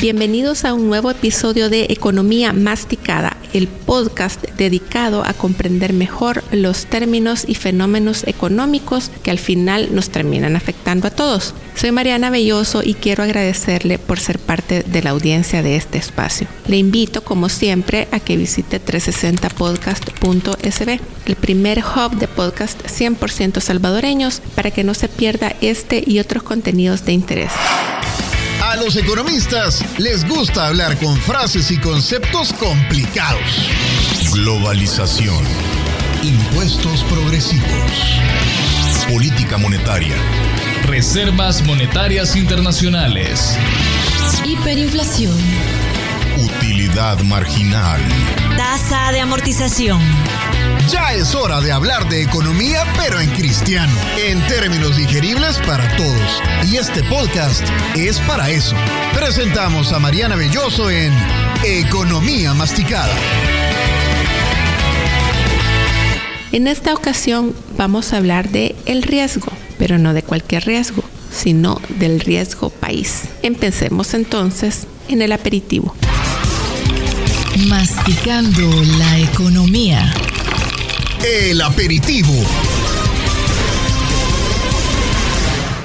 Bienvenidos a un nuevo episodio de Economía Masticada, el podcast dedicado a comprender mejor los términos y fenómenos económicos que al final nos terminan afectando a todos. Soy Mariana Belloso y quiero agradecerle por ser parte de la audiencia de este espacio. Le invito, como siempre, a que visite 360podcast.sb, el primer hub de podcast 100% salvadoreños, para que no se pierda este y otros contenidos de interés. A los economistas les gusta hablar con frases y conceptos complicados. Globalización. Impuestos progresivos. Política monetaria. Reservas monetarias internacionales. Hiperinflación. Utilidad marginal. Tasa de amortización. Ya es hora de hablar de economía, pero en cristiano, en términos digeribles para todos. Y este podcast es para eso. Presentamos a Mariana Belloso en Economía Masticada. En esta ocasión vamos a hablar de el riesgo, pero no de cualquier riesgo, sino del riesgo país. Empecemos entonces en el aperitivo. Masticando la economía. El aperitivo.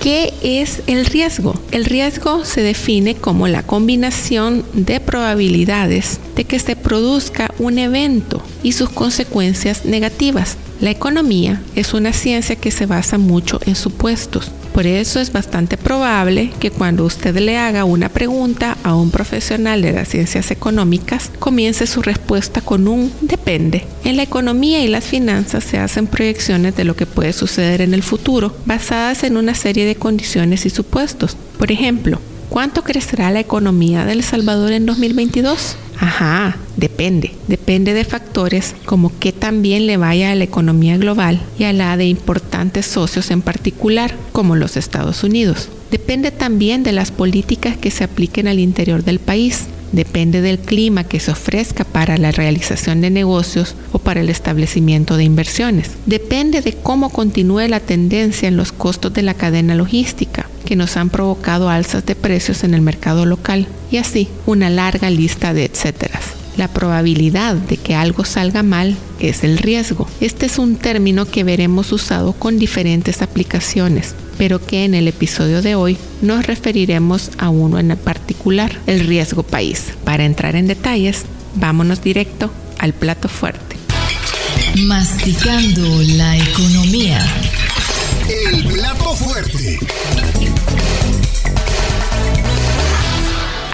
¿Qué es el riesgo? El riesgo se define como la combinación de probabilidades de que se produzca un evento y sus consecuencias negativas. La economía es una ciencia que se basa mucho en supuestos. Por eso es bastante probable que cuando usted le haga una pregunta a un profesional de las ciencias económicas, comience su respuesta con un depende. En la economía y las finanzas se hacen proyecciones de lo que puede suceder en el futuro, basadas en una serie de condiciones y supuestos. Por ejemplo, ¿cuánto crecerá la economía de El Salvador en 2022? Ajá, depende. Depende de factores como qué tan bien le vaya a la economía global y a la de importantes socios en particular, como los Estados Unidos. Depende también de las políticas que se apliquen al interior del país. Depende del clima que se ofrezca para la realización de negocios o para el establecimiento de inversiones. Depende de cómo continúe la tendencia en los costos de la cadena logística que nos han provocado alzas de precios en el mercado local y así una larga lista de etcéteras. La probabilidad de que algo salga mal es el riesgo. Este es un término que veremos usado con diferentes aplicaciones, pero que en el episodio de hoy nos referiremos a uno en particular, el riesgo país. Para entrar en detalles, vámonos directo al plato fuerte. Masticando la economía. El plato fuerte.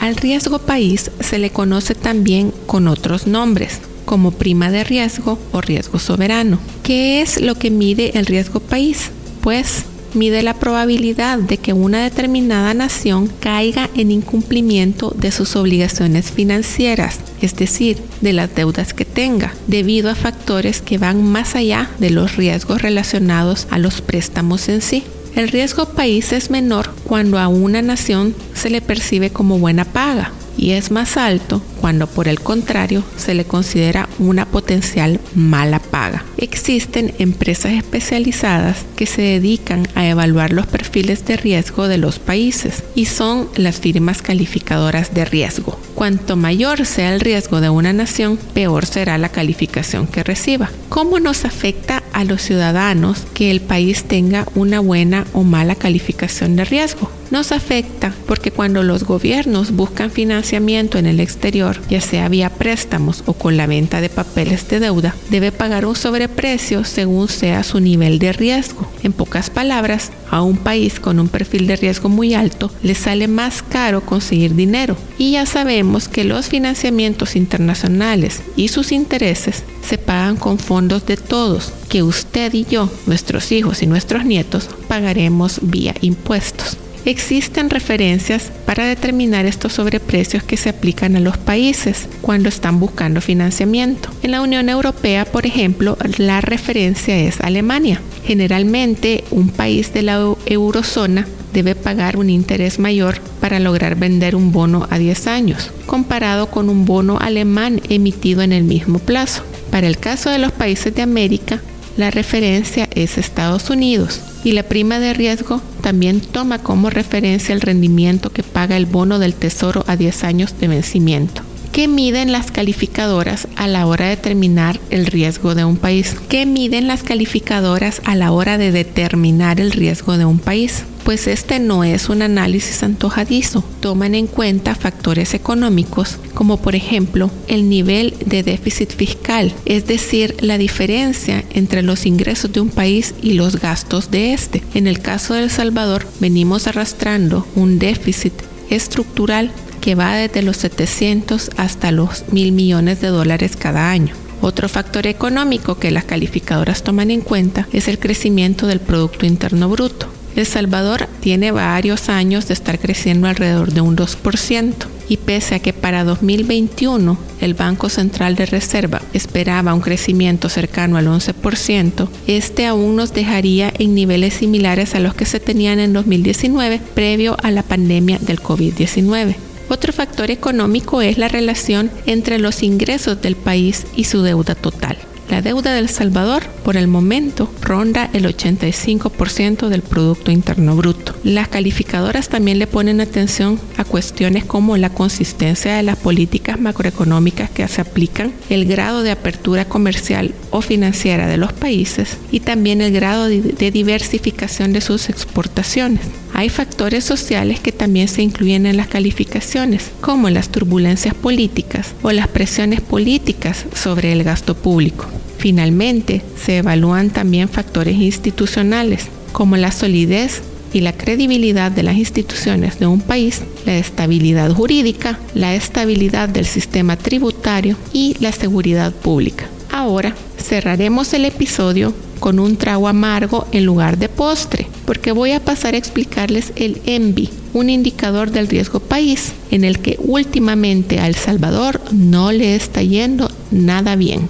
Al riesgo país se le conoce también con otros nombres, como prima de riesgo o riesgo soberano. ¿Qué es lo que mide el riesgo país? Pues mide la probabilidad de que una determinada nación caiga en incumplimiento de sus obligaciones financieras, es decir, de las deudas que tenga, debido a factores que van más allá de los riesgos relacionados a los préstamos en sí. El riesgo país es menor cuando a una nación se le percibe como buena paga y es más alto cuando por el contrario se le considera una potencial mala paga. Existen empresas especializadas que se dedican a evaluar los perfiles de riesgo de los países y son las firmas calificadoras de riesgo. Cuanto mayor sea el riesgo de una nación, peor será la calificación que reciba. ¿Cómo nos afecta a los ciudadanos que el país tenga una buena o mala calificación de riesgo? Nos afecta porque cuando los gobiernos buscan financiamiento en el exterior, ya sea vía préstamos o con la venta de papeles de deuda, debe pagar un sobreprecio según sea su nivel de riesgo. En pocas palabras, a un país con un perfil de riesgo muy alto le sale más caro conseguir dinero. Y ya sabemos que los financiamientos internacionales y sus intereses se pagan con fondos de todos, que usted y yo, nuestros hijos y nuestros nietos, pagaremos vía impuestos. Existen referencias para determinar estos sobreprecios que se aplican a los países cuando están buscando financiamiento. En la Unión Europea, por ejemplo, la referencia es Alemania. Generalmente, un país de la eurozona debe pagar un interés mayor para lograr vender un bono a 10 años, comparado con un bono alemán emitido en el mismo plazo. Para el caso de los países de América, la referencia es Estados Unidos y la prima de riesgo también toma como referencia el rendimiento que paga el bono del Tesoro a 10 años de vencimiento. ¿Qué miden las calificadoras a la hora de determinar el riesgo de un país? ¿Qué miden las calificadoras a la hora de determinar el riesgo de un país? Pues este no es un análisis antojadizo. Toman en cuenta factores económicos como por ejemplo el nivel de déficit fiscal, es decir, la diferencia entre los ingresos de un país y los gastos de este. En el caso de El Salvador venimos arrastrando un déficit estructural que va desde los 700 hasta los mil millones de dólares cada año. Otro factor económico que las calificadoras toman en cuenta es el crecimiento del Producto Interno Bruto. El Salvador tiene varios años de estar creciendo alrededor de un 2% y pese a que para 2021 el Banco Central de Reserva esperaba un crecimiento cercano al 11%, este aún nos dejaría en niveles similares a los que se tenían en 2019 previo a la pandemia del COVID-19. Otro factor económico es la relación entre los ingresos del país y su deuda total. La deuda del Salvador por el momento ronda el 85% del Producto Interno Bruto. Las calificadoras también le ponen atención a cuestiones como la consistencia de las políticas macroeconómicas que se aplican, el grado de apertura comercial o financiera de los países y también el grado de diversificación de sus exportaciones. Hay factores sociales que también se incluyen en las calificaciones, como las turbulencias políticas o las presiones políticas sobre el gasto público. Finalmente, se evalúan también factores institucionales, como la solidez y la credibilidad de las instituciones de un país, la estabilidad jurídica, la estabilidad del sistema tributario y la seguridad pública. Ahora cerraremos el episodio con un trago amargo en lugar de postre, porque voy a pasar a explicarles el ENVI, un indicador del riesgo país, en el que últimamente a El Salvador no le está yendo nada bien.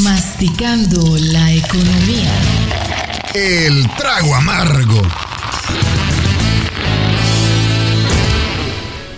Masticando la economía. El trago amargo.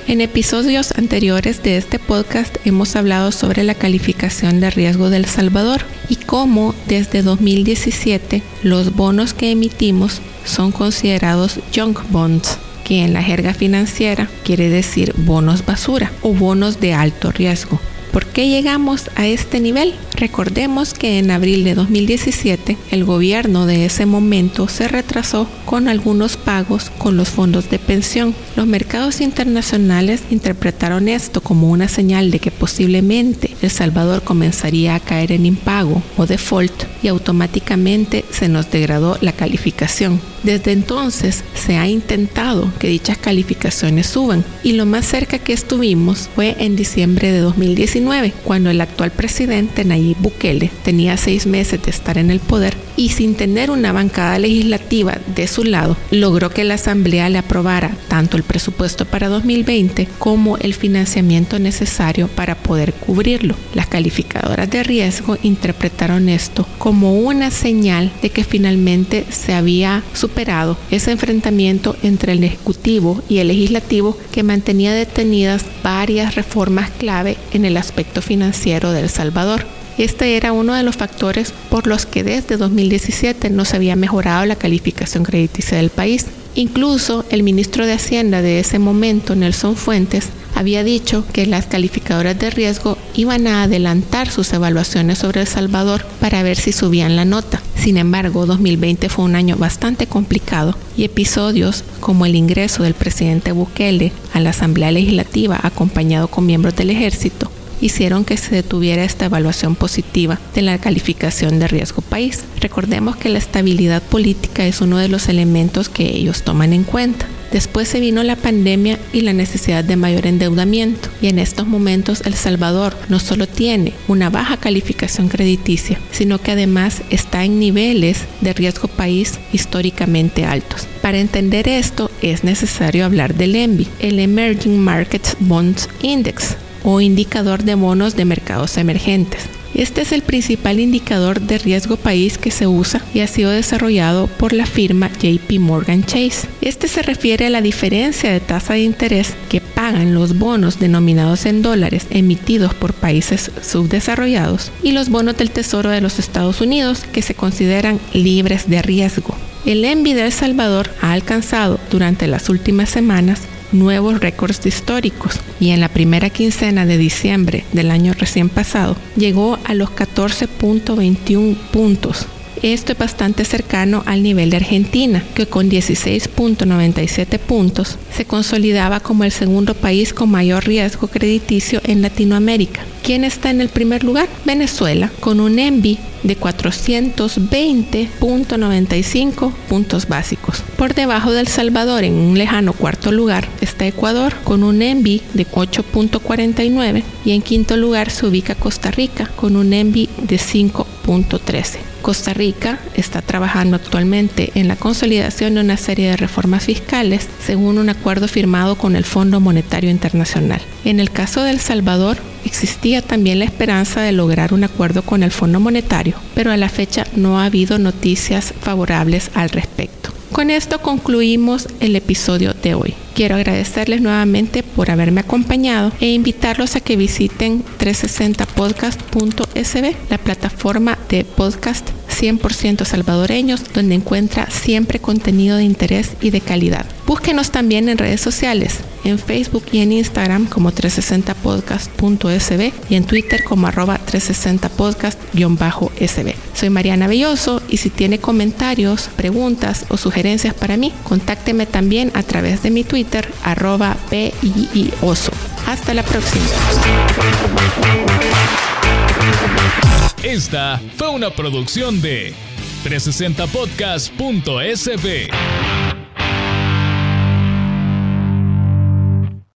En episodios anteriores de este podcast hemos hablado sobre la calificación de riesgo del Salvador y cómo desde 2017 los bonos que emitimos son considerados junk bonds, que en la jerga financiera quiere decir bonos basura o bonos de alto riesgo. ¿Por qué llegamos a este nivel? Recordemos que en abril de 2017 el gobierno de ese momento se retrasó con algunos pagos con los fondos de pensión. Los mercados internacionales interpretaron esto como una señal de que posiblemente El Salvador comenzaría a caer en impago o default y automáticamente se nos degradó la calificación. Desde entonces se ha intentado que dichas calificaciones suban y lo más cerca que estuvimos fue en diciembre de 2019 cuando el actual presidente Nayib Bukele tenía seis meses de estar en el poder y sin tener una bancada legislativa de su lado, logró que la Asamblea le aprobara tanto el presupuesto para 2020 como el financiamiento necesario para poder cubrirlo. Las calificadoras de riesgo interpretaron esto como una señal de que finalmente se había superado ese enfrentamiento entre el Ejecutivo y el Legislativo que mantenía detenidas varias reformas clave en el aspecto financiero de El Salvador. Este era uno de los factores por los que desde 2017 no se había mejorado la calificación crediticia del país. Incluso el ministro de Hacienda de ese momento, Nelson Fuentes, había dicho que las calificadoras de riesgo iban a adelantar sus evaluaciones sobre El Salvador para ver si subían la nota. Sin embargo, 2020 fue un año bastante complicado y episodios como el ingreso del presidente Bukele a la Asamblea Legislativa acompañado con miembros del ejército hicieron que se detuviera esta evaluación positiva de la calificación de riesgo país. Recordemos que la estabilidad política es uno de los elementos que ellos toman en cuenta. Después se vino la pandemia y la necesidad de mayor endeudamiento y en estos momentos El Salvador no solo tiene una baja calificación crediticia, sino que además está en niveles de riesgo país históricamente altos. Para entender esto es necesario hablar del ENVI, el Emerging Markets Bonds Index, o indicador de bonos de mercados emergentes. Este es el principal indicador de riesgo país que se usa y ha sido desarrollado por la firma JP Morgan Chase. Este se refiere a la diferencia de tasa de interés que pagan los bonos denominados en dólares emitidos por países subdesarrollados y los bonos del Tesoro de los Estados Unidos que se consideran libres de riesgo. El ENVI de El Salvador ha alcanzado durante las últimas semanas nuevos récords históricos y en la primera quincena de diciembre del año recién pasado llegó a los 14.21 puntos. Esto es bastante cercano al nivel de Argentina, que con 16.97 puntos se consolidaba como el segundo país con mayor riesgo crediticio en Latinoamérica. ¿Quién está en el primer lugar? Venezuela, con un ENVI de 420.95 puntos básicos. Por debajo del Salvador, en un lejano cuarto lugar, está Ecuador con un ENVI de 8.49 y en quinto lugar se ubica Costa Rica con un ENVI de 5.13. Costa Rica está trabajando actualmente en la consolidación de una serie de reformas fiscales según un acuerdo firmado con el Fondo Monetario Internacional. En el caso de El Salvador, existía también la esperanza de lograr un acuerdo con el Fondo Monetario, pero a la fecha no ha habido noticias favorables al respecto. Con esto concluimos el episodio de hoy. Quiero agradecerles nuevamente por haberme acompañado e invitarlos a que visiten 360podcast.sb, la plataforma de podcast 100% salvadoreños, donde encuentra siempre contenido de interés y de calidad. Búsquenos también en redes sociales, en Facebook y en Instagram como 360podcast.sb y en Twitter como arroba 360podcast-sb. Soy Mariana Belloso y si tiene comentarios, preguntas o sugerencias para mí, contácteme también a través de mi Twitter arroba oso. Hasta la próxima. Esta fue una producción de 360podcast.sb.